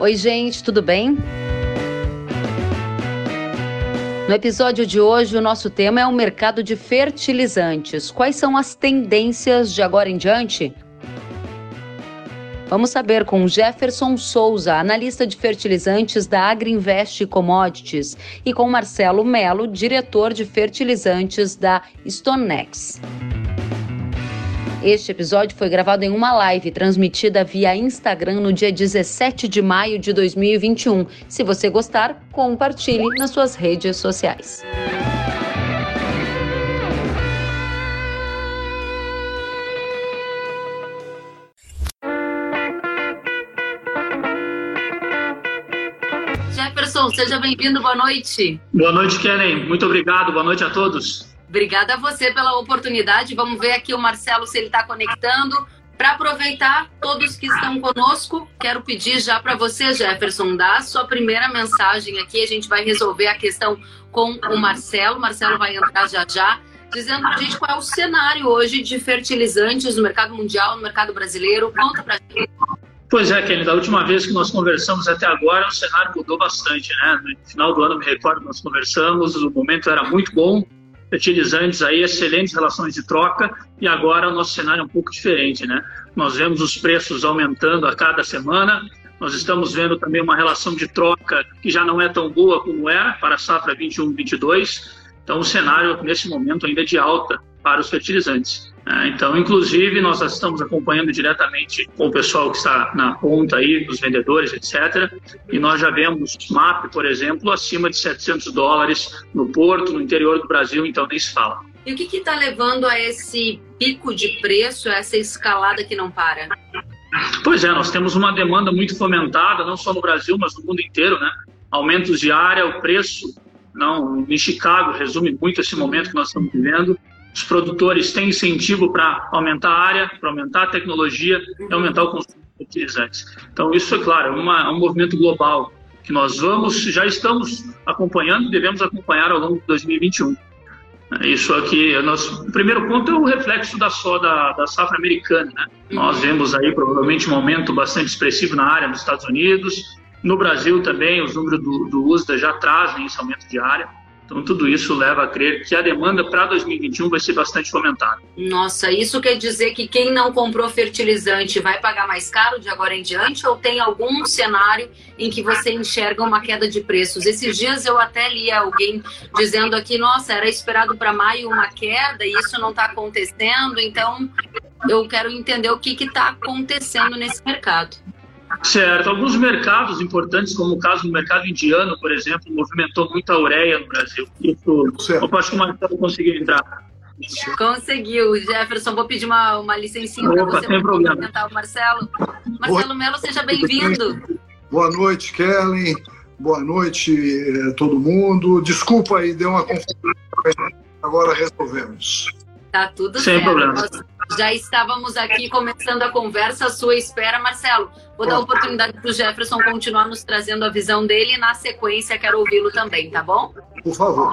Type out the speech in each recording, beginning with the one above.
Oi, gente, tudo bem? No episódio de hoje, o nosso tema é o mercado de fertilizantes. Quais são as tendências de agora em diante? Vamos saber com Jefferson Souza, analista de fertilizantes da Agriinvest Commodities, e com Marcelo Melo, diretor de fertilizantes da Stonex. Este episódio foi gravado em uma live transmitida via Instagram no dia 17 de maio de 2021. Se você gostar, compartilhe nas suas redes sociais. Jefferson, seja bem-vindo, boa noite. Boa noite, Kellen. Muito obrigado, boa noite a todos. Obrigada a você pela oportunidade. Vamos ver aqui o Marcelo se ele está conectando. Para aproveitar todos que estão conosco, quero pedir já para você, Jefferson, dar sua primeira mensagem aqui. A gente vai resolver a questão com o Marcelo. O Marcelo vai entrar já já, dizendo para a gente qual é o cenário hoje de fertilizantes no mercado mundial, no mercado brasileiro. Conta para gente. Pois é, Kenny, da última vez que nós conversamos até agora, o cenário mudou bastante, né? No final do ano, me recordo, nós conversamos, o momento era muito bom, fertilizantes aí, excelentes relações de troca, e agora o nosso cenário é um pouco diferente, né? Nós vemos os preços aumentando a cada semana, nós estamos vendo também uma relação de troca que já não é tão boa como era para a safra 21-22, então o cenário nesse momento ainda é de alta para os fertilizantes. É, então, inclusive, nós estamos acompanhando diretamente com o pessoal que está na ponta aí, os vendedores, etc. E nós já vemos MAP, por exemplo, acima de 700 dólares no porto, no interior do Brasil, então nem se fala. E o que está levando a esse pico de preço, a essa escalada que não para? Pois é, nós temos uma demanda muito fomentada, não só no Brasil, mas no mundo inteiro, né? Aumentos de área, o preço, não, em Chicago resume muito esse momento que nós estamos vivendo os produtores têm incentivo para aumentar a área, para aumentar a tecnologia e aumentar o consumo de fertilizantes. Então, isso é claro, é, é um movimento global que nós vamos, já estamos acompanhando, devemos acompanhar ao longo de 2021. Isso aqui, o primeiro ponto é o reflexo da, só, da, da safra americana. Né? Nós vemos aí provavelmente um aumento bastante expressivo na área nos Estados Unidos. No Brasil também, os números do, do USDA já trazem esse aumento de área. Então, tudo isso leva a crer que a demanda para 2021 vai ser bastante fomentada. Nossa, isso quer dizer que quem não comprou fertilizante vai pagar mais caro de agora em diante? Ou tem algum cenário em que você enxerga uma queda de preços? Esses dias eu até li alguém dizendo aqui: nossa, era esperado para maio uma queda e isso não está acontecendo. Então, eu quero entender o que está acontecendo nesse mercado. Certo. Alguns mercados importantes, como o caso do mercado indiano, por exemplo, movimentou muita ureia no Brasil. Isso, eu acho que o Marcelo conseguiu entrar. Conseguiu, Jefferson. Vou pedir uma, uma licencinha para você para o Marcelo. Marcelo Melo, seja bem-vindo. Boa noite, Kellen. Boa noite, eh, todo mundo. Desculpa aí, deu uma confusão. Agora resolvemos. Tá tudo Sem certo. Problema. Nós já estávamos aqui começando a conversa, à sua espera, Marcelo. Vou dar a oportunidade para o Jefferson continuar nos trazendo a visão dele e na sequência quero ouvi-lo também, tá bom? Por favor.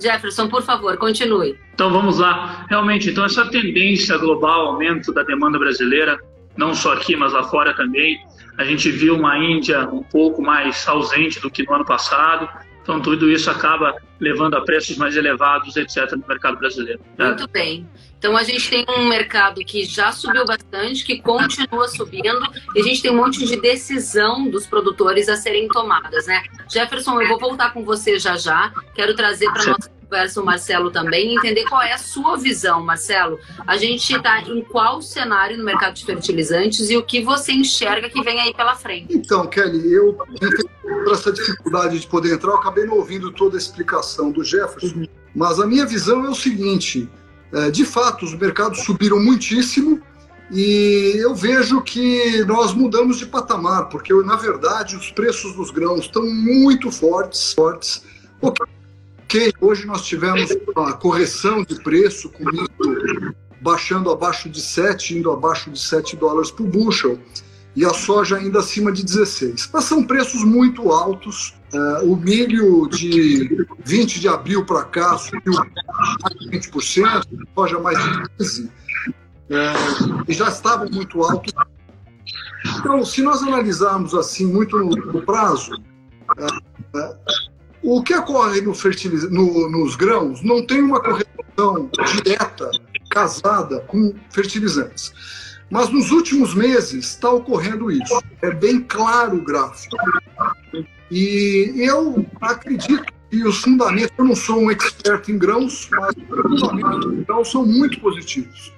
Jefferson, por favor, continue. Então vamos lá. Realmente, então essa tendência global, aumento da demanda brasileira, não só aqui, mas lá fora também. A gente viu uma Índia um pouco mais ausente do que no ano passado. Então, tudo isso acaba levando a preços mais elevados, etc., no mercado brasileiro. Né? Muito bem. Então, a gente tem um mercado que já subiu bastante, que continua subindo, e a gente tem um monte de decisão dos produtores a serem tomadas, né? Jefferson, eu vou voltar com você já já. Quero trazer para nossa conversa o Marcelo também, entender qual é a sua visão, Marcelo. A gente está em qual cenário no mercado de fertilizantes e o que você enxerga que vem aí pela frente? Então, Kelly, eu, por essa dificuldade de poder entrar, eu acabei não ouvindo toda a explicação do Jefferson, uhum. mas a minha visão é o seguinte: de fato, os mercados subiram muitíssimo. E eu vejo que nós mudamos de patamar, porque na verdade os preços dos grãos estão muito fortes, fortes que hoje nós tivemos uma correção de preço com baixando abaixo de 7, indo abaixo de 7 dólares por bushel, e a soja ainda acima de 16. Mas são preços muito altos. Uh, o milho de 20 de abril para cá subiu mais de 20%, a soja mais de 15%, uh, e já estavam muito altos Então, se nós analisarmos assim muito no, no prazo, uh, o que ocorre no fertiliz... no, nos grãos não tem uma correlação direta, casada com fertilizantes. Mas nos últimos meses está ocorrendo isso. É bem claro o gráfico. E eu acredito que os fundamentos, eu não sou um expert em grãos, mas os fundamentos grãos são muito positivos.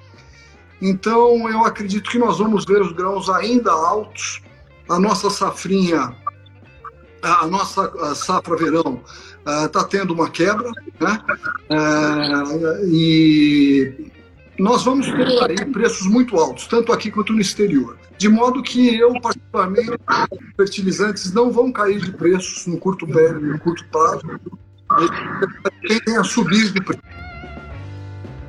Então, eu acredito que nós vamos ver os grãos ainda altos. A nossa safrinha, a nossa safra verão está uh, tendo uma quebra, né? Uh, e nós vamos ter aí preços muito altos, tanto aqui quanto no exterior. De modo que eu, particularmente, fertilizantes não vão cair de preços no curto, no curto prazo, tendem a subir de preço.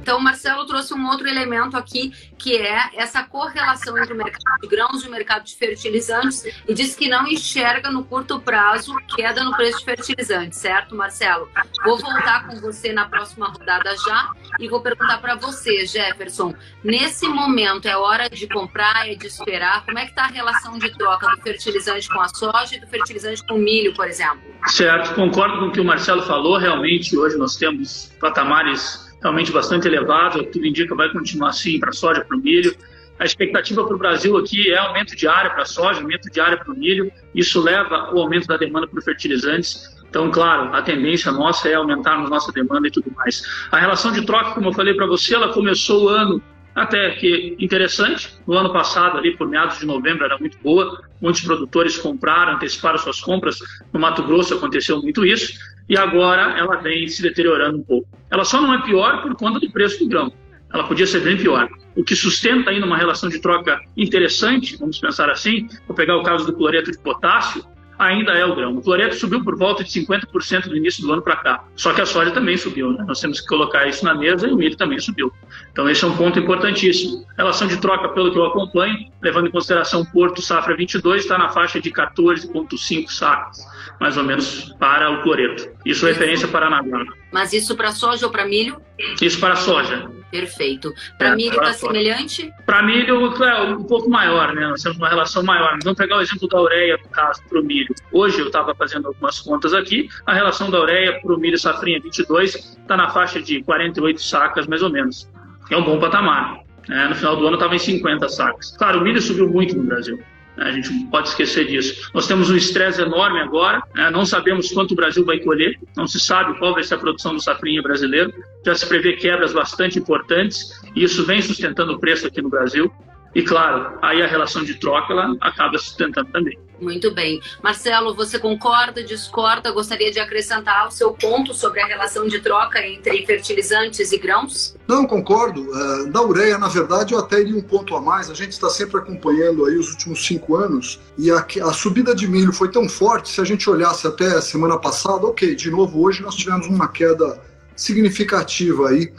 Então, o Marcelo trouxe um outro elemento aqui, que é essa correlação entre o mercado de grãos e o mercado de fertilizantes, e diz que não enxerga no curto prazo queda no preço de fertilizantes, certo, Marcelo? Vou voltar com você na próxima rodada já e vou perguntar para você, Jefferson, nesse momento é hora de comprar, é de esperar? Como é que está a relação de troca do fertilizante com a soja e do fertilizante com o milho, por exemplo? Certo, concordo com o que o Marcelo falou. Realmente, hoje nós temos patamares realmente bastante elevado, tudo indica que vai continuar assim para a soja, para o milho. A expectativa para o Brasil aqui é aumento de área para a soja, aumento de área para o milho. Isso leva ao aumento da demanda por fertilizantes. Então, claro, a tendência nossa é aumentarmos nossa demanda e tudo mais. A relação de troca, como eu falei para você, ela começou o ano até que interessante. No ano passado, ali por meados de novembro, era muito boa. Muitos produtores compraram, anteciparam suas compras. No Mato Grosso aconteceu muito isso e agora ela vem se deteriorando um pouco. Ela só não é pior por conta do preço do grão. Ela podia ser bem pior. O que sustenta ainda uma relação de troca interessante, vamos pensar assim, vou pegar o caso do cloreto de potássio, ainda é o grão. O cloreto subiu por volta de 50% do início do ano para cá. Só que a soja também subiu, né? Nós temos que colocar isso na mesa e o milho também subiu. Então esse é um ponto importantíssimo. A relação de troca, pelo que eu acompanho, levando em consideração Porto Safra 22, está na faixa de 14,5 sacos, mais ou menos, para o cloreto. Isso é referência para Natal. Mas isso para soja ou para milho? Isso para soja. Perfeito. Para é, milho está semelhante? Para milho é um pouco maior, né? Nós temos uma relação maior. Vamos pegar o exemplo da ureia, no caso, para o milho. Hoje eu estava fazendo algumas contas aqui. A relação da ureia para o milho safrinha 22 está na faixa de 48 sacas, mais ou menos. É um bom patamar. Né? No final do ano estava em 50 sacas. Claro, o milho subiu muito no Brasil. A gente não pode esquecer disso. Nós temos um estresse enorme agora, né? não sabemos quanto o Brasil vai colher, não se sabe qual vai ser a produção do safrinha brasileiro, já se prevê quebras bastante importantes, e isso vem sustentando o preço aqui no Brasil. E claro, aí a relação de troca ela acaba sustentando também. Muito bem. Marcelo, você concorda, discorda? Gostaria de acrescentar o seu ponto sobre a relação de troca entre fertilizantes e grãos? Não, concordo. Uh, da ureia, na verdade, eu até iria um ponto a mais. A gente está sempre acompanhando aí os últimos cinco anos e a, a, subida de milho foi tão forte, se a gente olhasse até a semana passada, ok, de novo, hoje nós tivemos uma queda significativa aí,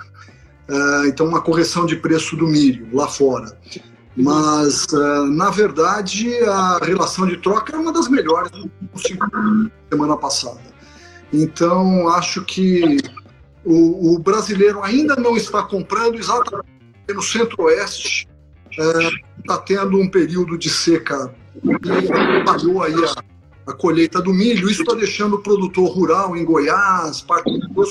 uh, então uma correção de preço do milho lá fora. Mas, uh, na verdade, a relação de troca é uma das melhores do semana passada. Então, acho que o, o, brasileiro ainda não está comprando exatamente no centro-oeste. Está uh, tendo um período de seca e parou aí a, a colheita do milho. Isso está deixando o produtor rural em Goiás, parte do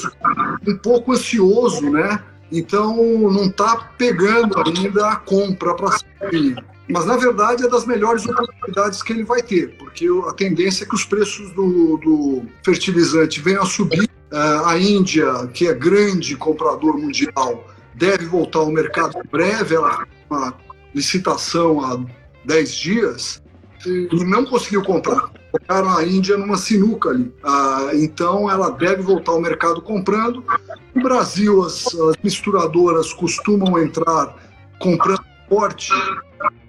um pouco ansioso, né? Então não está pegando ainda a compra para sair. Mas na verdade é das melhores oportunidades que ele vai ter, porque a tendência é que os preços do, do fertilizante venham a subir. Uh, a Índia, que é grande comprador mundial, deve voltar ao mercado em breve. Ela uma licitação há 10 dias e não conseguiu comprar colocaram a Índia numa sinuca ali. Ah, então ela deve voltar ao mercado comprando. No Brasil, as, as misturadoras costumam entrar comprando forte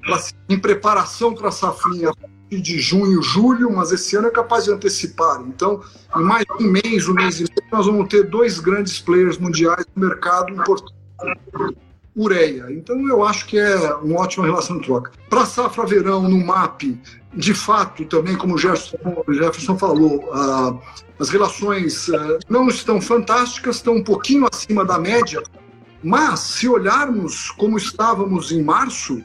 pra, em preparação para a safrinha de junho, julho, mas esse ano é capaz de antecipar. Então, em mais um mês, um mês e meio, nós vamos ter dois grandes players mundiais no mercado importante ureia. Então eu acho que é uma ótima relação de troca. Para safra verão no MAP, de fato, também como o Jefferson, o Jefferson falou, as relações uh, não estão fantásticas, estão um pouquinho acima da média, Mas, se olharmos como estávamos em março,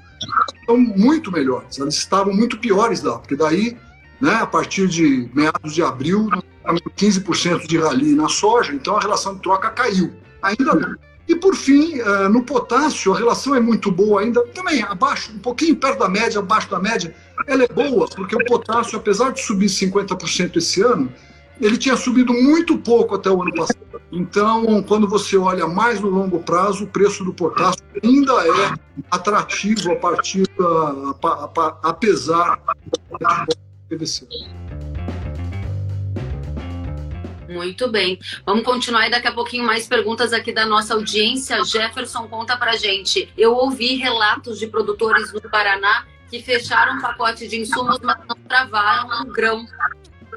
estão muito melhores. Elas estavam muito piores lá, porque daí, né, a partir de meados de abril, 15% de rali na soja, então a relação de troca caiu. Ainda e por fim, eh, no potássio, a relação é muito boa ainda, também abaixo, um pouquinho perto da média, abaixo da média. Ela é boa, porque o potássio, apesar de subir 50% esse ano, ele tinha subido muito pouco até o ano passado. Então, quando você olha mais no longo prazo, o preço do potássio ainda é atrativo a partir da, apesar do PVC. Muito bem. Vamos continuar e daqui a pouquinho mais perguntas aqui da nossa audiência. Jefferson conta pra gente. Eu ouvi relatos de produtores no Paraná que fecharam um pacote de insumos, mas não travaram o grão.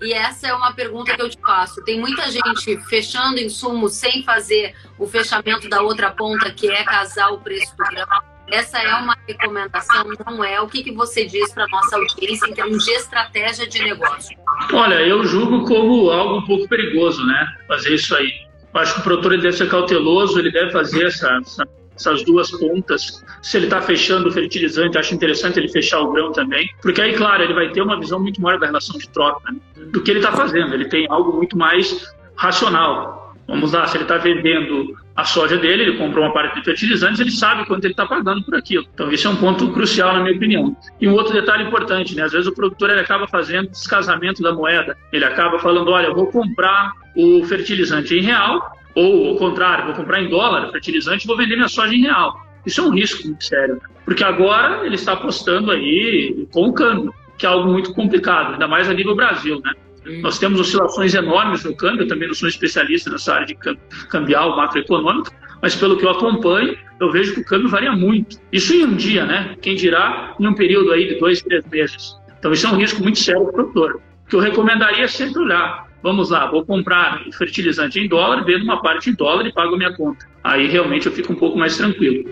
E essa é uma pergunta que eu te faço. Tem muita gente fechando insumos sem fazer o fechamento da outra ponta, que é casar o preço do grão. Essa é uma recomendação, não é? O que, que você diz para nossa audiência em termos de estratégia de negócio? Olha, eu julgo como algo um pouco perigoso, né? Fazer isso aí. Acho que o produtor deve ser cauteloso, ele deve fazer essa, essa, essas duas pontas. Se ele está fechando o fertilizante, acho interessante ele fechar o grão também, porque aí, claro, ele vai ter uma visão muito maior da relação de troca né? do que ele está fazendo. Ele tem algo muito mais racional. Vamos lá, se ele está vendendo a soja dele, ele comprou uma parte de fertilizantes, ele sabe quanto ele está pagando por aquilo. Então, esse é um ponto crucial, na minha opinião. E um outro detalhe importante, né? Às vezes o produtor ele acaba fazendo descasamento da moeda. Ele acaba falando: olha, eu vou comprar o fertilizante em real, ou ao contrário, vou comprar em dólar o fertilizante e vou vender minha soja em real. Isso é um risco muito sério, porque agora ele está apostando aí com o câmbio, que é algo muito complicado, ainda mais a nível Brasil, né? Nós temos oscilações enormes no câmbio, eu também não sou especialista nessa área de cambial macroeconômica, mas pelo que eu acompanho, eu vejo que o câmbio varia muito. Isso em um dia, né? Quem dirá em um período aí de dois, três meses. Então isso é um risco muito sério para o produtor. O que eu recomendaria é sempre olhar. Vamos lá, vou comprar fertilizante em dólar, vendo uma parte em dólar e pago minha conta. Aí realmente eu fico um pouco mais tranquilo.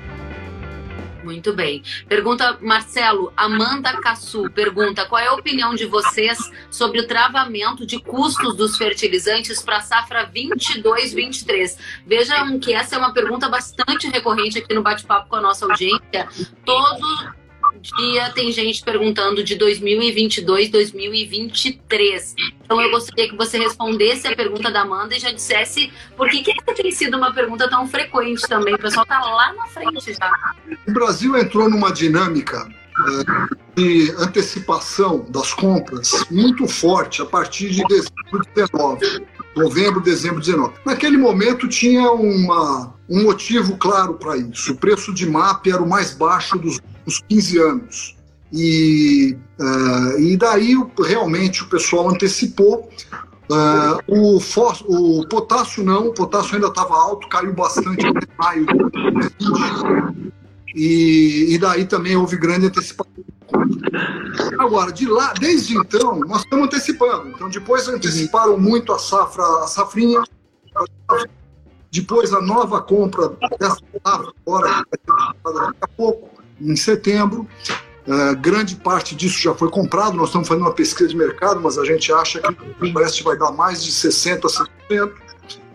Muito bem. Pergunta Marcelo, Amanda Cassu pergunta: qual é a opinião de vocês sobre o travamento de custos dos fertilizantes para a safra 22-23? Vejam que essa é uma pergunta bastante recorrente aqui no bate-papo com a nossa audiência. Todo dia tem gente perguntando de 2022, 2023. Então eu gostaria que você respondesse a pergunta da Amanda e já dissesse por que, que essa tem sido uma pergunta tão frequente também. O pessoal está lá na frente já. O Brasil entrou numa dinâmica é, de antecipação das compras muito forte a partir de dezembro de 19. Novembro, dezembro de 19. Naquele momento tinha uma, um motivo claro para isso. O preço de MAP era o mais baixo dos últimos 15 anos. E, uh, e daí realmente o pessoal antecipou. Uh, o, fós, o potássio não, o potássio ainda estava alto, caiu bastante em maio de 2020. E, e daí também houve grande antecipação. Agora, de lá, desde então, nós estamos antecipando. Então, depois anteciparam muito a safra, a safrinha. Depois a nova compra dessa safra agora, daqui a pouco, em setembro. Uh, grande parte disso já foi comprado. Nós estamos fazendo uma pesquisa de mercado, mas a gente acha que o Oeste vai dar mais de 60% a 70%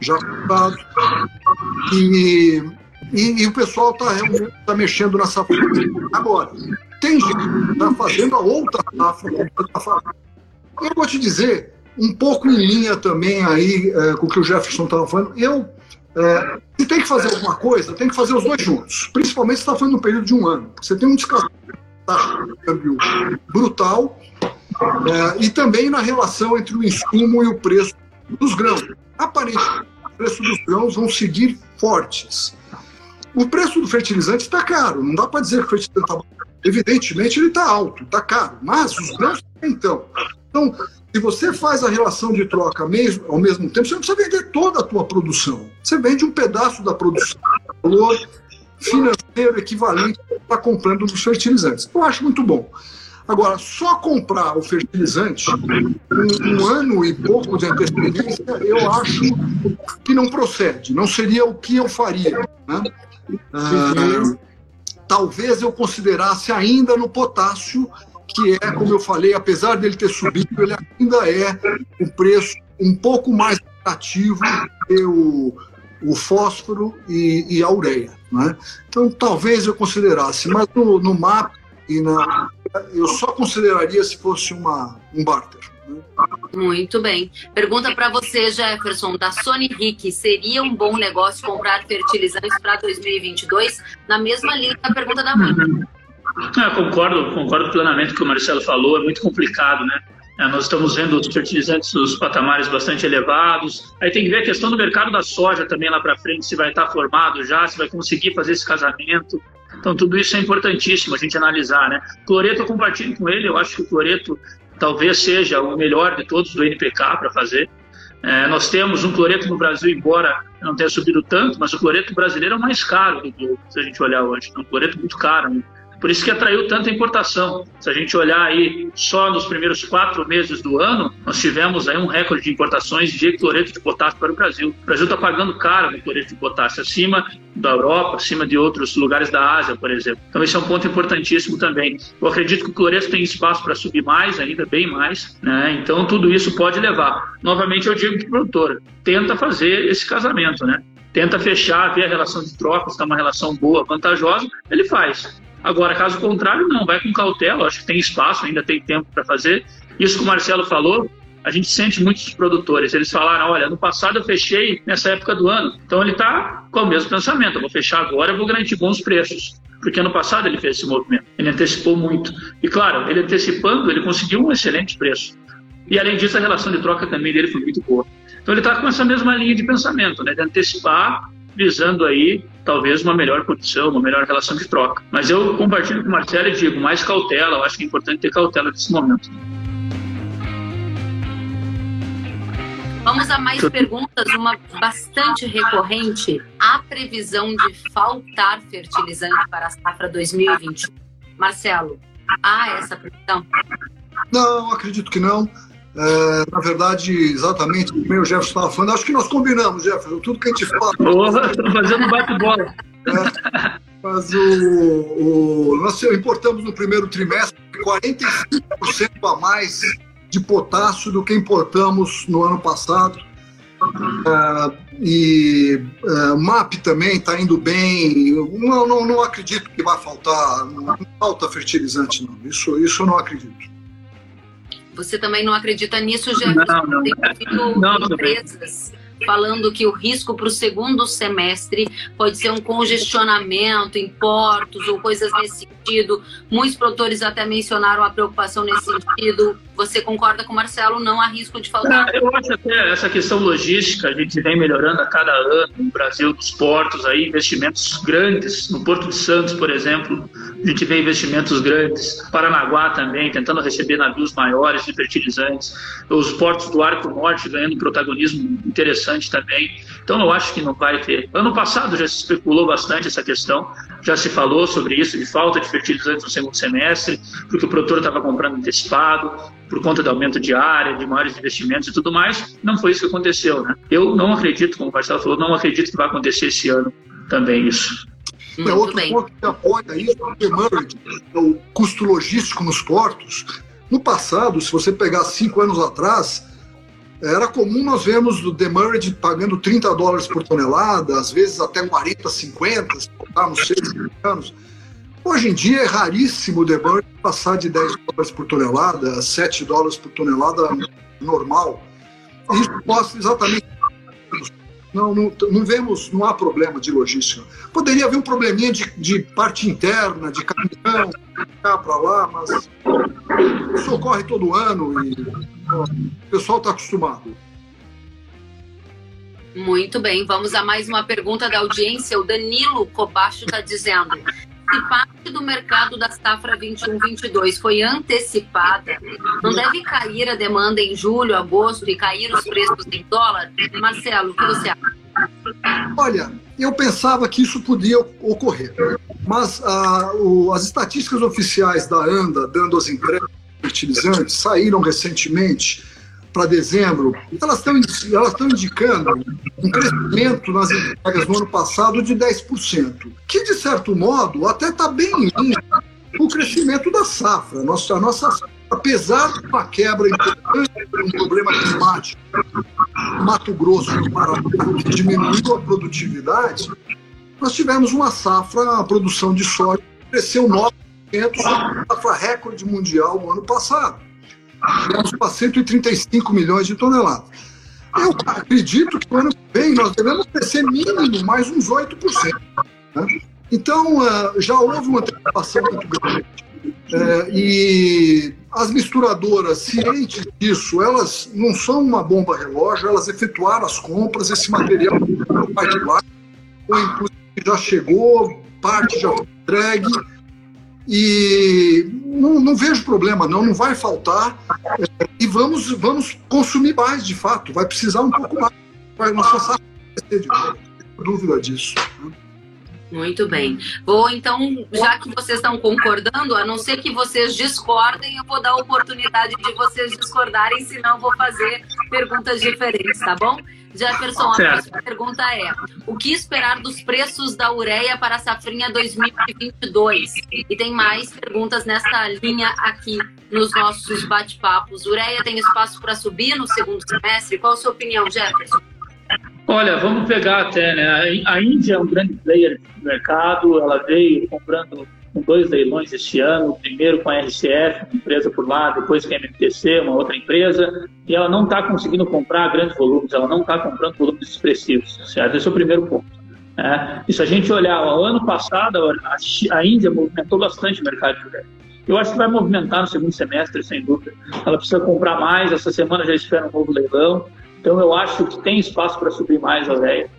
já comprado. E, e, e o pessoal está tá mexendo nessa Agora, tem gente que está fazendo a outra safra. Eu vou te dizer, um pouco em linha também aí é, com o que o Jefferson estava falando, eu é, se tem que fazer alguma coisa, tem que fazer os dois juntos. Principalmente se está falando no período de um ano. Você tem um descanso câmbio brutal é, e também na relação entre o insumo e o preço dos grãos. Aparentemente, o preço dos grãos vão seguir fortes. O preço do fertilizante está caro, não dá para dizer que o fertilizante está Evidentemente ele está alto, está caro, mas os grãos então. Então, se você faz a relação de troca mesmo, ao mesmo tempo, você não precisa vender toda a tua produção. Você vende um pedaço da produção, valor financeiro equivalente para comprando os fertilizantes. Eu acho muito bom. Agora, só comprar o fertilizante um, um ano e pouco de antecedência, eu acho que não procede. Não seria o que eu faria. Né? Ah, talvez eu considerasse ainda no potássio, que é, como eu falei, apesar dele ter subido, ele ainda é um preço um pouco mais atrativo que o, o fósforo e, e a ureia. Né? Então, talvez eu considerasse, mas no, no MAP e na, eu só consideraria se fosse uma, um barter. Né? Muito bem. Pergunta para você, Jefferson, da Sony Rick. Seria um bom negócio comprar fertilizantes para 2022? Na mesma linha da pergunta da mãe. É, concordo, concordo plenamente com o que o Marcelo falou. É muito complicado, né? É, nós estamos vendo os fertilizantes nos patamares bastante elevados. Aí tem que ver a questão do mercado da soja também lá para frente, se vai estar formado já, se vai conseguir fazer esse casamento. Então, tudo isso é importantíssimo a gente analisar, né? Cloreto, eu compartilho com ele, eu acho que o cloreto talvez seja o melhor de todos do NPK para fazer. É, nós temos um cloreto no Brasil, embora não tenha subido tanto, mas o cloreto brasileiro é o mais caro do globo, se a gente olhar hoje. É um cloreto muito caro. Né? Por isso que atraiu tanta importação. Se a gente olhar aí só nos primeiros quatro meses do ano, nós tivemos aí um recorde de importações de cloreto de potássio para o Brasil. O Brasil está pagando caro no cloreto de potássio, acima da Europa, acima de outros lugares da Ásia, por exemplo. Então esse é um ponto importantíssimo também. Eu acredito que o cloreto tem espaço para subir mais, ainda bem mais. Né? Então tudo isso pode levar. Novamente eu digo que produtor tenta fazer esse casamento, né? Tenta fechar, ver a relação de troca, se está uma relação boa, vantajosa, ele faz. Agora, caso contrário, não, vai com cautela, acho que tem espaço, ainda tem tempo para fazer. Isso que o Marcelo falou, a gente sente muitos produtores, eles falaram, olha, no passado eu fechei nessa época do ano, então ele está com o mesmo pensamento, eu vou fechar agora, eu vou garantir bons preços, porque ano passado ele fez esse movimento, ele antecipou muito. E claro, ele antecipando, ele conseguiu um excelente preço. E além disso, a relação de troca também dele foi muito boa. Então ele está com essa mesma linha de pensamento, né, de antecipar visando aí talvez uma melhor condição, uma melhor relação de troca. Mas eu compartilho com o Marcelo e digo, mais cautela, eu acho que é importante ter cautela nesse momento. Vamos a mais perguntas, uma bastante recorrente. Há previsão de faltar fertilizante para a safra 2021? Marcelo, há essa previsão? Não, acredito que não. É, na verdade, exatamente o meu Jefferson estava falando. Acho que nós combinamos, Jefferson, tudo que a gente fala. Estou fazendo bate-bola. É, mas o, o, nós importamos no primeiro trimestre 45% a mais de potássio do que importamos no ano passado. É, e é, MAP também está indo bem. Não, não, não acredito que vai faltar, não falta fertilizante, não. Isso, isso eu não acredito. Você também não acredita nisso, Jefferson? Não, não. Tem ouvido não, empresas falando que o risco para o segundo semestre pode ser um congestionamento em portos ou coisas nesse sentido. Muitos produtores até mencionaram a preocupação nesse sentido. Você concorda com o Marcelo? Não há risco de faltar? eu acho até essa questão logística, a gente vem melhorando a cada ano no Brasil, dos portos, aí, investimentos grandes. No Porto de Santos, por exemplo, a gente vê investimentos grandes. Paranaguá também, tentando receber navios maiores de fertilizantes. Os portos do Arco Norte ganhando protagonismo interessante também. Então, eu acho que não vai ter. Ano passado já se especulou bastante essa questão, já se falou sobre isso, de falta de fertilizantes no segundo semestre, porque o produtor estava comprando antecipado, por conta do aumento de área, de maiores investimentos e tudo mais. Não foi isso que aconteceu, né? Eu não acredito, como o Marcelo falou, não acredito que vai acontecer esse ano também isso. é outro bem. ponto que apoia isso é o demurrage, é o custo logístico nos portos. No passado, se você pegar cinco anos atrás, era comum nós vermos o demurrage pagando 30 dólares por tonelada, às vezes até 40, 50, se botarmos seis anos. Hoje em dia é raríssimo o debug passar de 10 dólares por tonelada, 7 dólares por tonelada normal. Isso mostra exatamente. Não, não, não vemos, não há problema de logística. Poderia haver um probleminha de, de parte interna, de caminhão, cá para lá, mas isso ocorre todo ano e ó, o pessoal está acostumado. Muito bem, vamos a mais uma pergunta da audiência. O Danilo Cobacho está dizendo: se parte do mercado da safra 21-22 foi antecipada, não deve cair a demanda em julho, agosto e cair os preços em dólar? Marcelo, o que você acha? Olha, eu pensava que isso podia ocorrer, mas ah, o, as estatísticas oficiais da ANDA, dando as empresas fertilizantes, saíram recentemente para dezembro, elas estão elas indicando um crescimento nas entregas no ano passado de 10%, que de certo modo até está bem com o crescimento da safra. Nossa, a nossa apesar de uma quebra importante, um problema climático, Mato Grosso no Paraná, que diminuiu a produtividade, nós tivemos uma safra, a produção de soja cresceu 9%, uma safra recorde mundial no ano passado. Chegamos para 135 milhões de toneladas. Eu acredito que no ano que vem nós devemos crescer mínimo mais uns 8%. Né? Então, uh, já houve uma antecipação muito grande. Uh, e as misturadoras, cientes disso, elas não são uma bomba relógio, elas efetuaram as compras, esse material parte lá, ou inclusive já chegou, parte já foi entregue, e não, não, vejo problema, não, não vai faltar. É, e vamos, vamos consumir mais, de fato, vai precisar um pouco mais. Vai, nossa não dúvida disso. Né? Muito bem. Vou então, já que vocês estão concordando, a não ser que vocês discordem, eu vou dar a oportunidade de vocês discordarem, senão vou fazer perguntas diferentes, tá bom? Jefferson, a próxima pergunta é: o que esperar dos preços da ureia para a safrinha 2022? E tem mais perguntas nessa linha aqui nos nossos bate-papos. Ureia tem espaço para subir no segundo semestre? Qual a sua opinião, Jefferson? Olha, vamos pegar até, né? A Índia é um grande player do mercado, ela veio comprando com dois leilões este ano, primeiro com a RCF, uma empresa por lá, depois com a MTC, uma outra empresa, e ela não está conseguindo comprar grandes volumes, ela não está comprando volumes expressivos, certo? Esse é o primeiro ponto. Né? E se a gente olhar, o ano passado, a Índia movimentou bastante o mercado de crédito. Eu acho que vai movimentar no segundo semestre, sem dúvida. Ela precisa comprar mais, essa semana já espera um novo leilão, então eu acho que tem espaço para subir mais a ureia.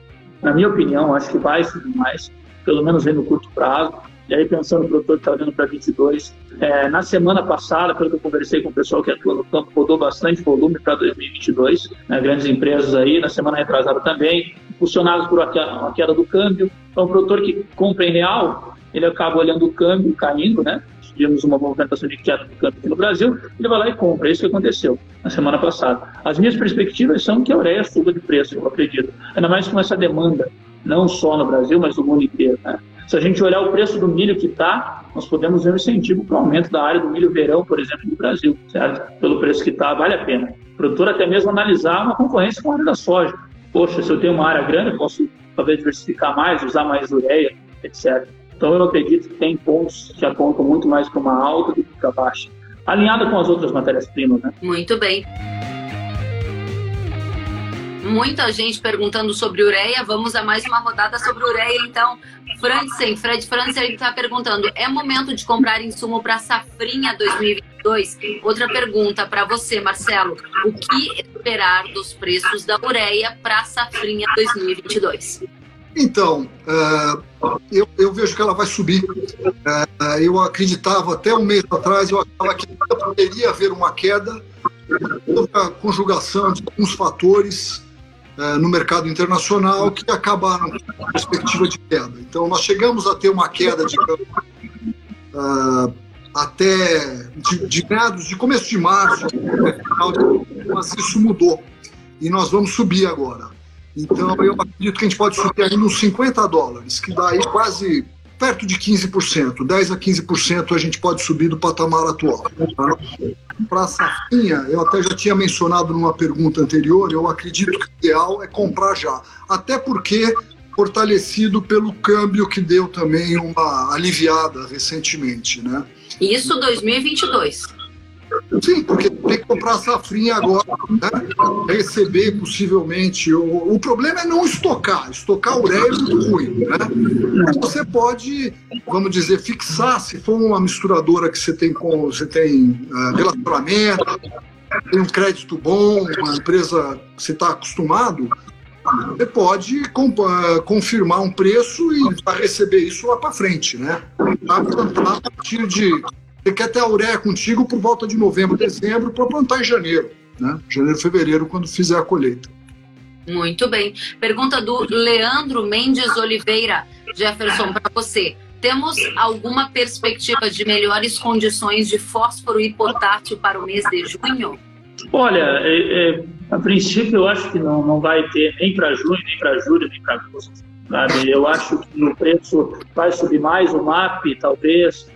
Na minha opinião, acho que vai subir mais, pelo menos no curto prazo. E aí, pensando no produtor que está vendo para 22, é, na semana passada, pelo que eu conversei com o pessoal que atua no campo, rodou bastante volume para 2022, né, grandes empresas aí, na semana retrasada também, impulsionados por uma queda do câmbio. Então, o produtor que compra em real, ele acaba olhando o câmbio caindo, né? tivemos uma movimentação de queda do câmbio aqui no Brasil, ele vai lá e compra. É isso que aconteceu na semana passada. As minhas perspectivas são que a ureia suba de preço, eu acredito. Ainda mais com essa demanda, não só no Brasil, mas no mundo inteiro. Né? Se a gente olhar o preço do milho que está, nós podemos ver um incentivo para o aumento da área do milho verão, por exemplo, no Brasil, certo? Pelo preço que está, vale a pena. O produtor até mesmo analisar uma concorrência com a área da soja. Poxa, se eu tenho uma área grande, eu posso talvez diversificar mais, usar mais ureia, etc. Então, eu acredito que tem pontos que apontam muito mais para uma alta do que para baixa, alinhada com as outras matérias-primas. Né? Muito bem. Muita gente perguntando sobre ureia. Vamos a mais uma rodada sobre ureia, então. Franzen, Fred Franzen está perguntando: é momento de comprar insumo para safrinha 2022? Outra pergunta para você, Marcelo: o que esperar dos preços da ureia para safrinha 2022? Então, uh, eu, eu, vejo que ela vai subir. Uh, eu acreditava até um mês atrás, eu achava que poderia haver uma queda, a conjugação de alguns fatores uh, no mercado internacional que acabaram com a perspectiva de queda. Então, nós chegamos a ter uma queda de até de, de meados, de começo de março, mas isso mudou. E nós vamos subir agora. Então, eu acredito que a gente pode subir aí uns 50 dólares, que dá aí quase perto de 15%. 10 a 15% a gente pode subir do patamar atual. Tá? Para a safrinha, eu até já tinha mencionado numa pergunta anterior, eu acredito que o ideal é comprar já. Até porque fortalecido pelo câmbio que deu também uma aliviada recentemente, né? Isso 2022. Sim, porque tem que comprar a safrinha agora, né? receber possivelmente. O, o problema é não estocar. Estocar ureia é muito ruim. Né? Você pode, vamos dizer, fixar, se for uma misturadora que você tem, com, você tem uh, relacionamento, tem um crédito bom, uma empresa que você está acostumado, você pode confirmar um preço e vai receber isso lá para frente, né? A partir de você quer ter a ureia contigo por volta de novembro, dezembro, para plantar em janeiro, né? Janeiro, fevereiro, quando fizer a colheita. Muito bem. Pergunta do Leandro Mendes Oliveira. Jefferson, para você. Temos alguma perspectiva de melhores condições de fósforo e potássio para o mês de junho? Olha, é, é, a princípio eu acho que não, não vai ter nem para junho, nem para julho, nem para agosto. Sabe? Eu acho que o preço vai subir mais, o MAP talvez,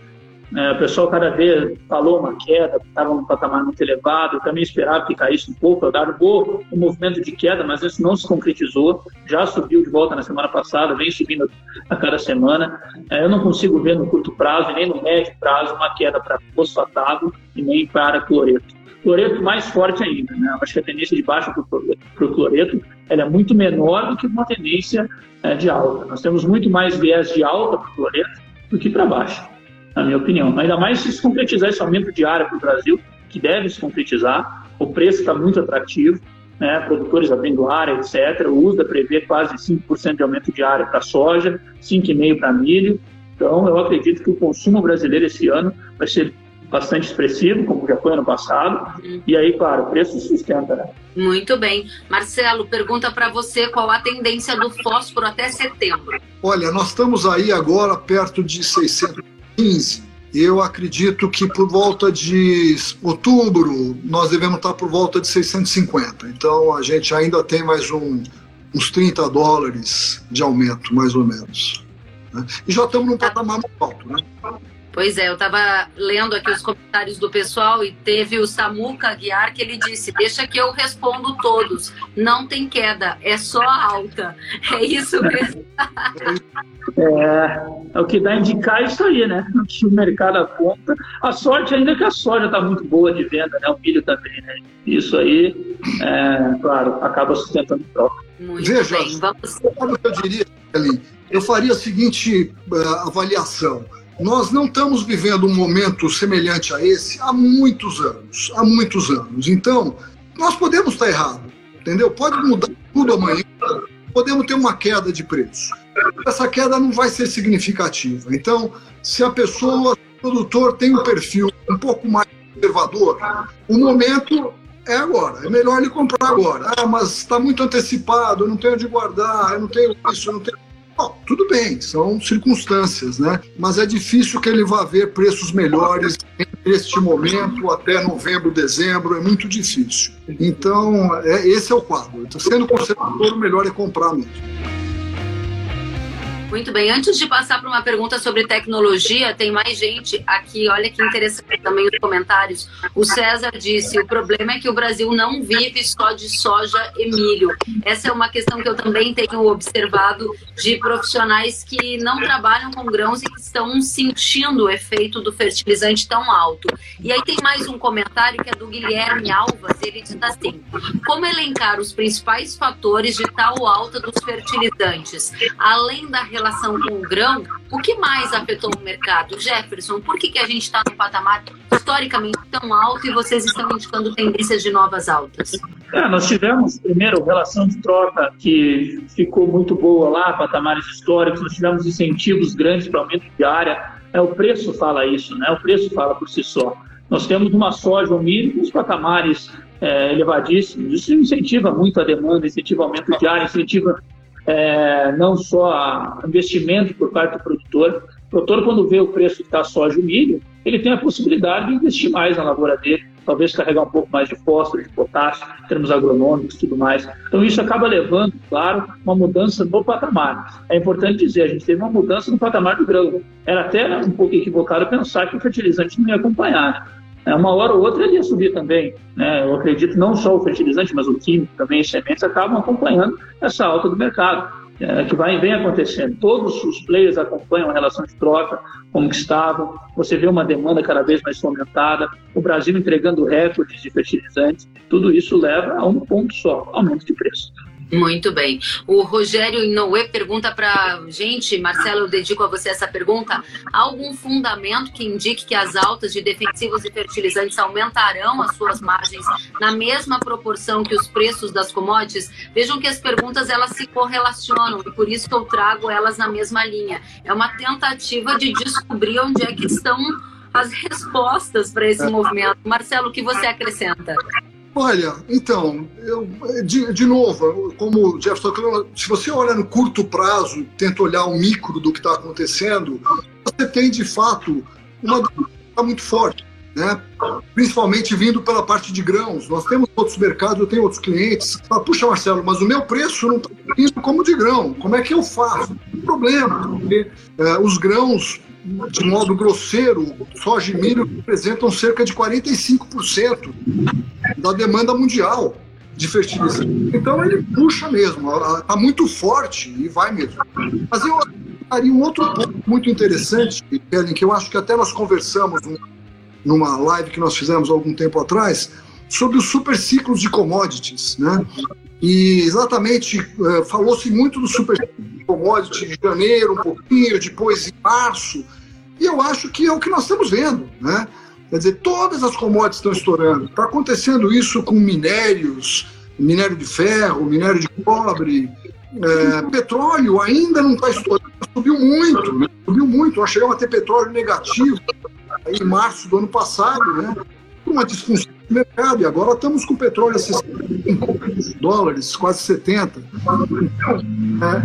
É, o pessoal cada vez falou uma queda, estava num patamar muito elevado, eu também esperava que caísse um pouco, eu dava um, movimento de queda, mas isso não se concretizou, já subiu de volta na semana passada, vem subindo a cada semana. É, eu não consigo ver no curto prazo nem no médio prazo uma queda para fosfatado e nem para cloreto. Cloreto mais forte ainda, né? acho que a tendência de baixa para o cloreto ela é muito menor do que uma tendência é, de alta. Nós temos muito mais viés de alta para o cloreto do que para baixo na minha opinião. Ainda mais se se concretizar esse aumento de área para o Brasil, que deve se concretizar, o preço está muito atrativo, né? produtores abrindo área, etc. O USDA prevê quase 5% de aumento de área para soja, 5,5% para milho. Então, eu acredito que o consumo brasileiro esse ano vai ser bastante expressivo, como já foi ano passado. Uhum. E aí, claro, o preço sustenta, né? Muito bem. Marcelo, pergunta para você qual a tendência do fósforo até setembro. Olha, nós estamos aí agora perto de 600 15. Eu acredito que por volta de outubro nós devemos estar por volta de 650. Então a gente ainda tem mais um, uns 30 dólares de aumento, mais ou menos. Né? E já estamos num patamar muito alto, né? Pois é, eu estava lendo aqui os comentários do pessoal e teve o Samuca Aguiar que ele disse: Deixa que eu respondo todos. Não tem queda, é só alta. É isso mesmo. É, é o que dá a indicar isso aí, né? O o mercado aponta. A sorte ainda é que a soja está muito boa de venda, né? O milho também, né? Isso aí, é, claro, acaba sustentando troca. Muito Veja, bem, vamos... eu diria, eu faria a seguinte uh, avaliação nós não estamos vivendo um momento semelhante a esse há muitos anos, há muitos anos. Então, nós podemos estar errados, entendeu? Pode mudar tudo amanhã, podemos ter uma queda de preço. Essa queda não vai ser significativa. Então, se a pessoa, o produtor, tem um perfil um pouco mais conservador, o momento é agora. É melhor ele comprar agora. Ah, mas está muito antecipado, eu não tenho onde guardar, eu não tenho isso, eu não tenho Bom, tudo bem, são circunstâncias, né? Mas é difícil que ele vá ver preços melhores neste momento até novembro, dezembro, é muito difícil. Então, é, esse é o quadro. Sendo conservador, o melhor é comprar mesmo. Muito bem. Antes de passar para uma pergunta sobre tecnologia, tem mais gente aqui. Olha que interessante também os comentários. O César disse: o problema é que o Brasil não vive só de soja e milho. Essa é uma questão que eu também tenho observado de profissionais que não trabalham com grãos e que estão sentindo o efeito do fertilizante tão alto. E aí tem mais um comentário que é do Guilherme Alvas. Ele diz assim: como elencar os principais fatores de tal alta dos fertilizantes, além da relação relação com o grão, o que mais afetou o mercado? Jefferson, por que, que a gente está no patamar historicamente tão alto e vocês estão indicando tendências de novas altas? É, nós tivemos, primeiro, relação de troca que ficou muito boa lá, patamares históricos, nós tivemos incentivos grandes para aumento de área. É, o preço fala isso, né? o preço fala por si só. Nós temos uma soja, um milho, os patamares é, elevadíssimos. Isso incentiva muito a demanda, incentiva aumento de área, incentiva é, não só investimento por parte do produtor. O produtor, quando vê o preço que está a soja e o milho, ele tem a possibilidade de investir mais na lavoura dele, talvez carregar um pouco mais de fósforo, de potássio, em termos agronômicos tudo mais. Então, isso acaba levando, claro, uma mudança no patamar. É importante dizer, a gente teve uma mudança no patamar do grão. Era até um pouco equivocado pensar que o fertilizante não ia acompanhar. É, uma hora ou outra ele ia subir também. Né? Eu acredito não só o fertilizante, mas o químico também, as sementes acabam acompanhando essa alta do mercado, é, que vai, vem acontecendo. Todos os players acompanham a relação de troca, como que estavam. Você vê uma demanda cada vez mais fomentada, o Brasil entregando recordes de fertilizantes. Tudo isso leva a um ponto só, aumento de preço. Muito bem. O Rogério Inoue pergunta para gente, Marcelo, eu dedico a você essa pergunta. Há algum fundamento que indique que as altas de defensivos e fertilizantes aumentarão as suas margens na mesma proporção que os preços das commodities? Vejam que as perguntas elas se correlacionam e por isso que eu trago elas na mesma linha. É uma tentativa de descobrir onde é que estão as respostas para esse movimento. Marcelo, o que você acrescenta? Olha, então, eu, de, de novo, como o Jeff falou, se você olha no curto prazo, tenta olhar o micro do que está acontecendo, você tem de fato uma muito forte, né? principalmente vindo pela parte de grãos. Nós temos outros mercados, eu tenho outros clientes. Fala, Puxa, Marcelo, mas o meu preço não está vindo como de grão, como é que eu faço? problema, porque é, os grãos, de modo grosseiro, soja e milho representam cerca de 45% da demanda mundial de fertilizante. Então ele puxa mesmo, está muito forte e vai mesmo. Mas eu haria um outro ponto muito interessante, que eu acho que até nós conversamos numa live que nós fizemos algum tempo atrás, sobre os super ciclos de commodities, né? E exatamente uh, falou-se muito do super de commodities de janeiro, um pouquinho, depois em março, e eu acho que é o que nós estamos vendo, né? Quer dizer, todas as commodities estão estourando. Está acontecendo isso com minérios, minério de ferro, minério de cobre, é, petróleo ainda não está estourando, subiu muito, né? subiu muito. Nós chegamos a ter petróleo negativo em março do ano passado, né? Uma disfunção do mercado, e agora estamos com petróleo a 65 dólares, quase 70. É,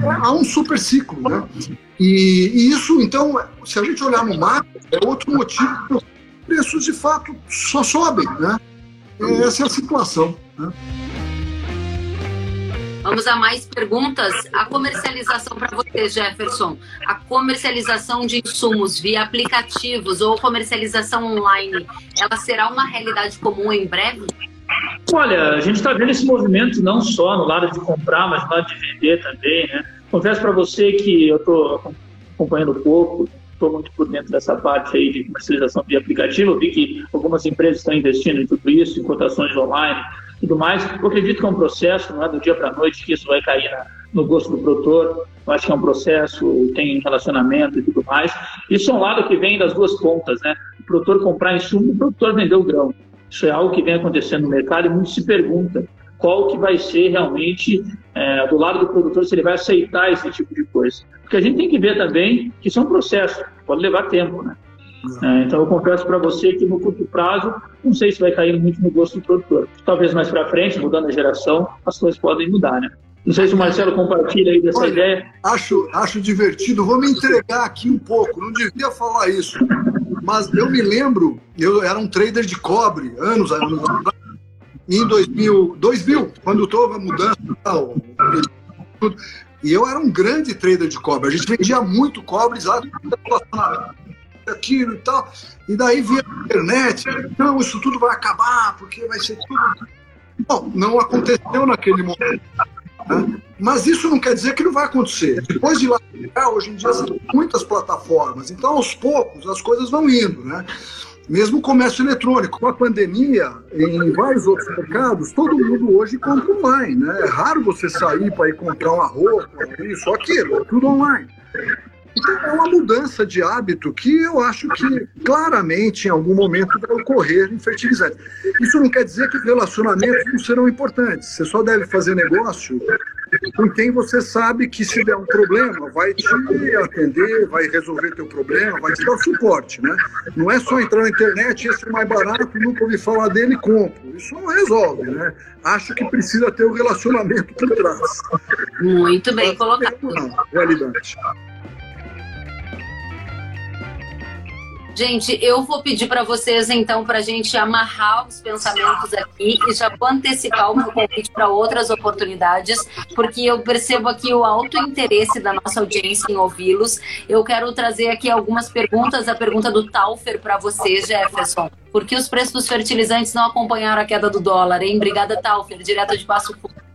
é, há um super ciclo, né? E, e, isso, então, se a gente olhar no mapa, é outro motivo preços de fato só sobem, né? Essa é a situação. Né? Vamos a mais perguntas. A comercialização para você, Jefferson. A comercialização de insumos via aplicativos ou comercialização online, ela será uma realidade comum em breve? Olha, a gente está vendo esse movimento não só no lado de comprar, mas no lado de vender também, né? Confesso para você que eu estou acompanhando pouco, estou muito por dentro dessa parte aí de comercialização via aplicativo. Eu vi que algumas empresas estão investindo em tudo isso, em cotações online, tudo mais. Eu acredito que é um processo, não é do dia para a noite que isso vai cair na, no gosto do produtor. Eu acho que é um processo, tem relacionamento e tudo mais. Isso é um lado que vem das duas pontas, né? O produtor comprar insumo o produtor vender o grão. Isso é algo que vem acontecendo no mercado e muito se pergunta qual que vai ser realmente é, do lado do produtor, se ele vai aceitar esse tipo de coisa. Porque a gente tem que ver também que isso é um processo, pode levar tempo, né? É, então eu confesso para você que no curto prazo, não sei se vai cair muito no gosto do produtor. Talvez mais para frente, mudando a geração, as coisas podem mudar, né? Não sei se o Marcelo compartilha aí dessa Olha, ideia. Acho, acho divertido. Vou me entregar aqui um pouco. Não devia falar isso. Mas eu me lembro, eu era um trader de cobre, anos, anos atrás em 2000, 2000 quando houve a mudança tal, e eu era um grande trader de cobre. A gente vendia muito cobre exato aquilo e tal. E daí via a internet, não, isso tudo vai acabar, porque vai ser tudo. Bom, não aconteceu naquele momento. Né? Mas isso não quer dizer que não vai acontecer. Depois de lá, hoje em dia, são muitas plataformas. Então, aos poucos, as coisas vão indo. Né? Mesmo o comércio eletrônico, com a pandemia, em vários outros mercados, todo mundo hoje compra online, né? É raro você sair para ir comprar uma roupa, isso, aquilo, tudo online. Então é uma mudança de hábito que eu acho que claramente em algum momento vai ocorrer em fertilizante. Isso não quer dizer que relacionamentos não serão importantes. Você só deve fazer negócio com quem você sabe que se der um problema vai te atender, vai resolver teu problema, vai te dar suporte, né? Não é só entrar na internet, esse é mais barato, nunca ouvi falar dele, compro. Isso não resolve, né? Acho que precisa ter um relacionamento por trás. Muito bem colocado. Não, realidade. Gente, eu vou pedir para vocês, então, para a gente amarrar os pensamentos aqui e já vou antecipar o meu convite para outras oportunidades, porque eu percebo aqui o alto interesse da nossa audiência em ouvi-los. Eu quero trazer aqui algumas perguntas. A pergunta do Taufer para você, Jefferson. Por que os preços dos fertilizantes não acompanharam a queda do dólar, hein? Obrigada, Taufer, direto de Passo Fundo.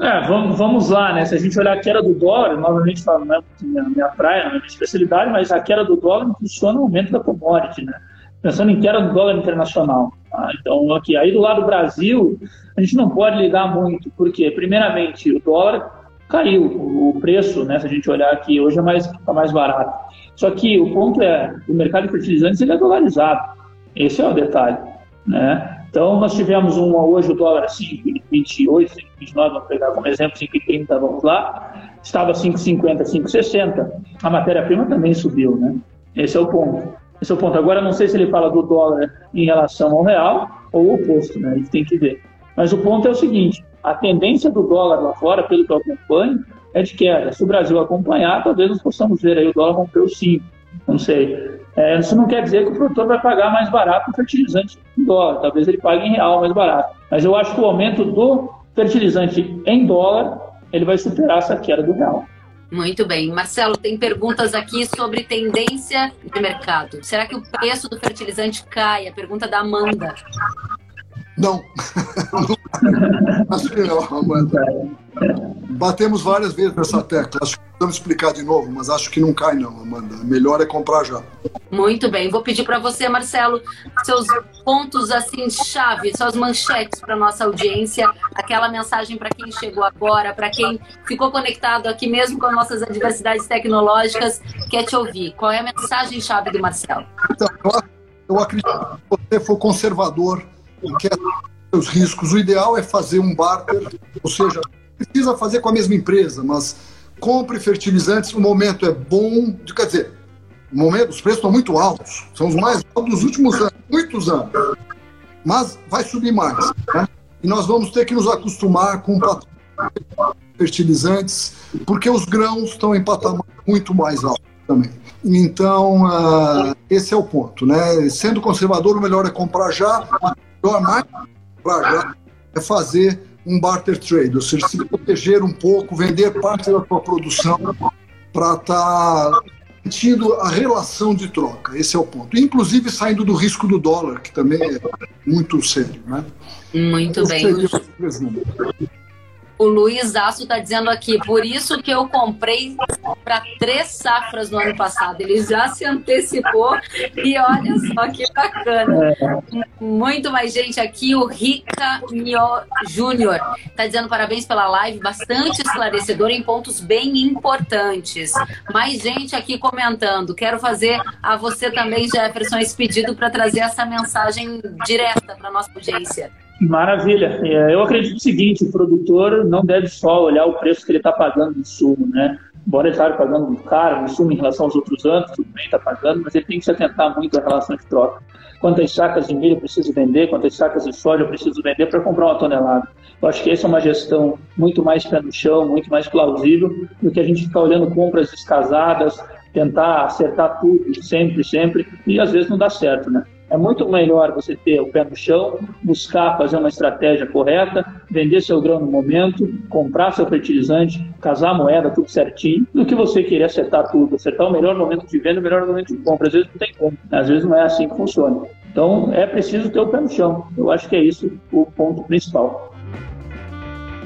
É, vamos, vamos lá, né? Se a gente olhar a queda do dólar, novamente falo, não é minha, minha praia, não é minha especialidade, mas a queda do dólar funciona o aumento da commodity, né? Pensando em queda do dólar internacional. Tá? Então, aqui, aí do lado do Brasil, a gente não pode ligar muito, porque, primeiramente, o dólar caiu, o preço, né? Se a gente olhar aqui, hoje é mais, tá mais barato. Só que o ponto é, o mercado de fertilizantes ele é dolarizado. Esse é o detalhe, né? Então, nós tivemos uma, hoje o dólar 5,28, 5,29, vamos pegar como exemplo, 5,30, vamos lá, estava 5,50, 5,60. A matéria-prima também subiu, né? Esse é o ponto. Esse é o ponto. Agora, não sei se ele fala do dólar em relação ao real ou o oposto, né? A gente tem que ver. Mas o ponto é o seguinte: a tendência do dólar lá fora, pelo que eu acompanho, é de queda. Se o Brasil acompanhar, talvez nós possamos ver aí o dólar romper o 5. Não sei. É, isso não quer dizer que o produtor vai pagar mais barato o fertilizante em dólar, talvez ele pague em real mais barato. Mas eu acho que o aumento do fertilizante em dólar ele vai superar essa queda do real. Muito bem. Marcelo, tem perguntas aqui sobre tendência de mercado. Será que o preço do fertilizante cai? A pergunta da Amanda. Não. Acho que não, Amanda. Batemos várias vezes nessa tecla. Acho que precisamos explicar de novo, mas acho que não cai, não, Amanda. Melhor é comprar já. Muito bem. Vou pedir para você, Marcelo, seus pontos assim chave, suas manchetes para nossa audiência, aquela mensagem para quem chegou agora, para quem ficou conectado aqui mesmo com as nossas adversidades tecnológicas, quer te ouvir. Qual é a mensagem chave do Marcelo? Então, eu acredito que você for conservador e quer os riscos, o ideal é fazer um barter, ou seja, precisa fazer com a mesma empresa, mas compre fertilizantes, o momento é bom, quer dizer, o momento, os preços estão muito altos, são os mais altos dos últimos anos, muitos anos, mas vai subir mais, né? E nós vamos ter que nos acostumar com fertilizantes, porque os grãos estão em patamar muito mais alto também. Então, uh, esse é o ponto, né? Sendo conservador, o melhor é comprar já, o melhor mais comprar já é fazer um barter trade, ou seja, se proteger um pouco, vender parte da sua produção para estar tá a relação de troca. Esse é o ponto. Inclusive saindo do risco do dólar, que também é muito sério. Né? Muito Esse bem. O Luiz Aço está dizendo aqui, por isso que eu comprei para três safras no ano passado. Ele já se antecipou e olha só que bacana. Muito mais gente aqui. O Rica Mio Júnior está dizendo parabéns pela live, bastante esclarecedor em pontos bem importantes. Mais gente aqui comentando. Quero fazer a você também, Jefferson, esse pedido para trazer essa mensagem direta para nossa audiência. Maravilha. É, eu acredito o seguinte, o produtor não deve só olhar o preço que ele está pagando no sumo, né? Embora ele esteja pagando muito caro no sumo em relação aos outros anos, tudo bem, está pagando, mas ele tem que se atentar muito à relação de troca. Quantas sacas de milho eu preciso vender, quantas sacas de soja eu preciso vender para comprar uma tonelada. Eu acho que essa é uma gestão muito mais pé no chão, muito mais plausível do que a gente ficar olhando compras descasadas, tentar acertar tudo sempre, sempre, e às vezes não dá certo, né? É muito melhor você ter o pé no chão, buscar fazer uma estratégia correta, vender seu grão no momento, comprar seu fertilizante, casar a moeda, tudo certinho, do que você querer acertar tudo, acertar o melhor momento de venda, o melhor momento de compra. Às vezes não tem como, às vezes não é assim que funciona. Então é preciso ter o pé no chão. Eu acho que é isso o ponto principal.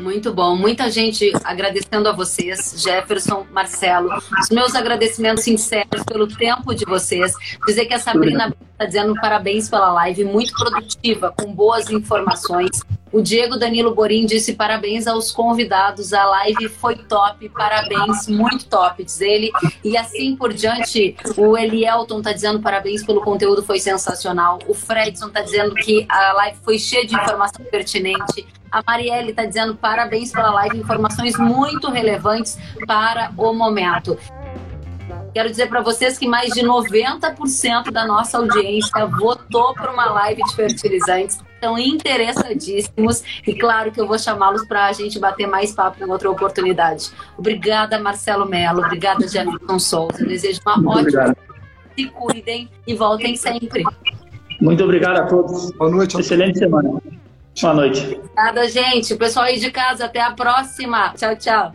Muito bom. Muita gente agradecendo a vocês, Jefferson, Marcelo. Os meus agradecimentos sinceros pelo tempo de vocês. Dizer que a Sabrina está dizendo parabéns pela live, muito produtiva, com boas informações. O Diego Danilo Borim disse parabéns aos convidados, a live foi top, parabéns, muito top, diz ele. E assim por diante, o Elielton está dizendo parabéns pelo conteúdo, foi sensacional. O Fredson está dizendo que a live foi cheia de informação pertinente. A Marielle está dizendo parabéns pela live, informações muito relevantes para o momento. Quero dizer para vocês que mais de 90% da nossa audiência votou para uma live de fertilizantes. Estão interessadíssimos e claro que eu vou chamá-los para a gente bater mais papo em outra oportunidade. Obrigada, Marcelo Mello. Obrigada, Jefferson Souza. Eu desejo uma Muito ótima. Obrigado. Se cuidem e voltem sempre. Muito obrigado a todos. Boa noite. Excelente semana. Boa noite. Obrigada, gente. O pessoal aí de casa, até a próxima. Tchau, tchau.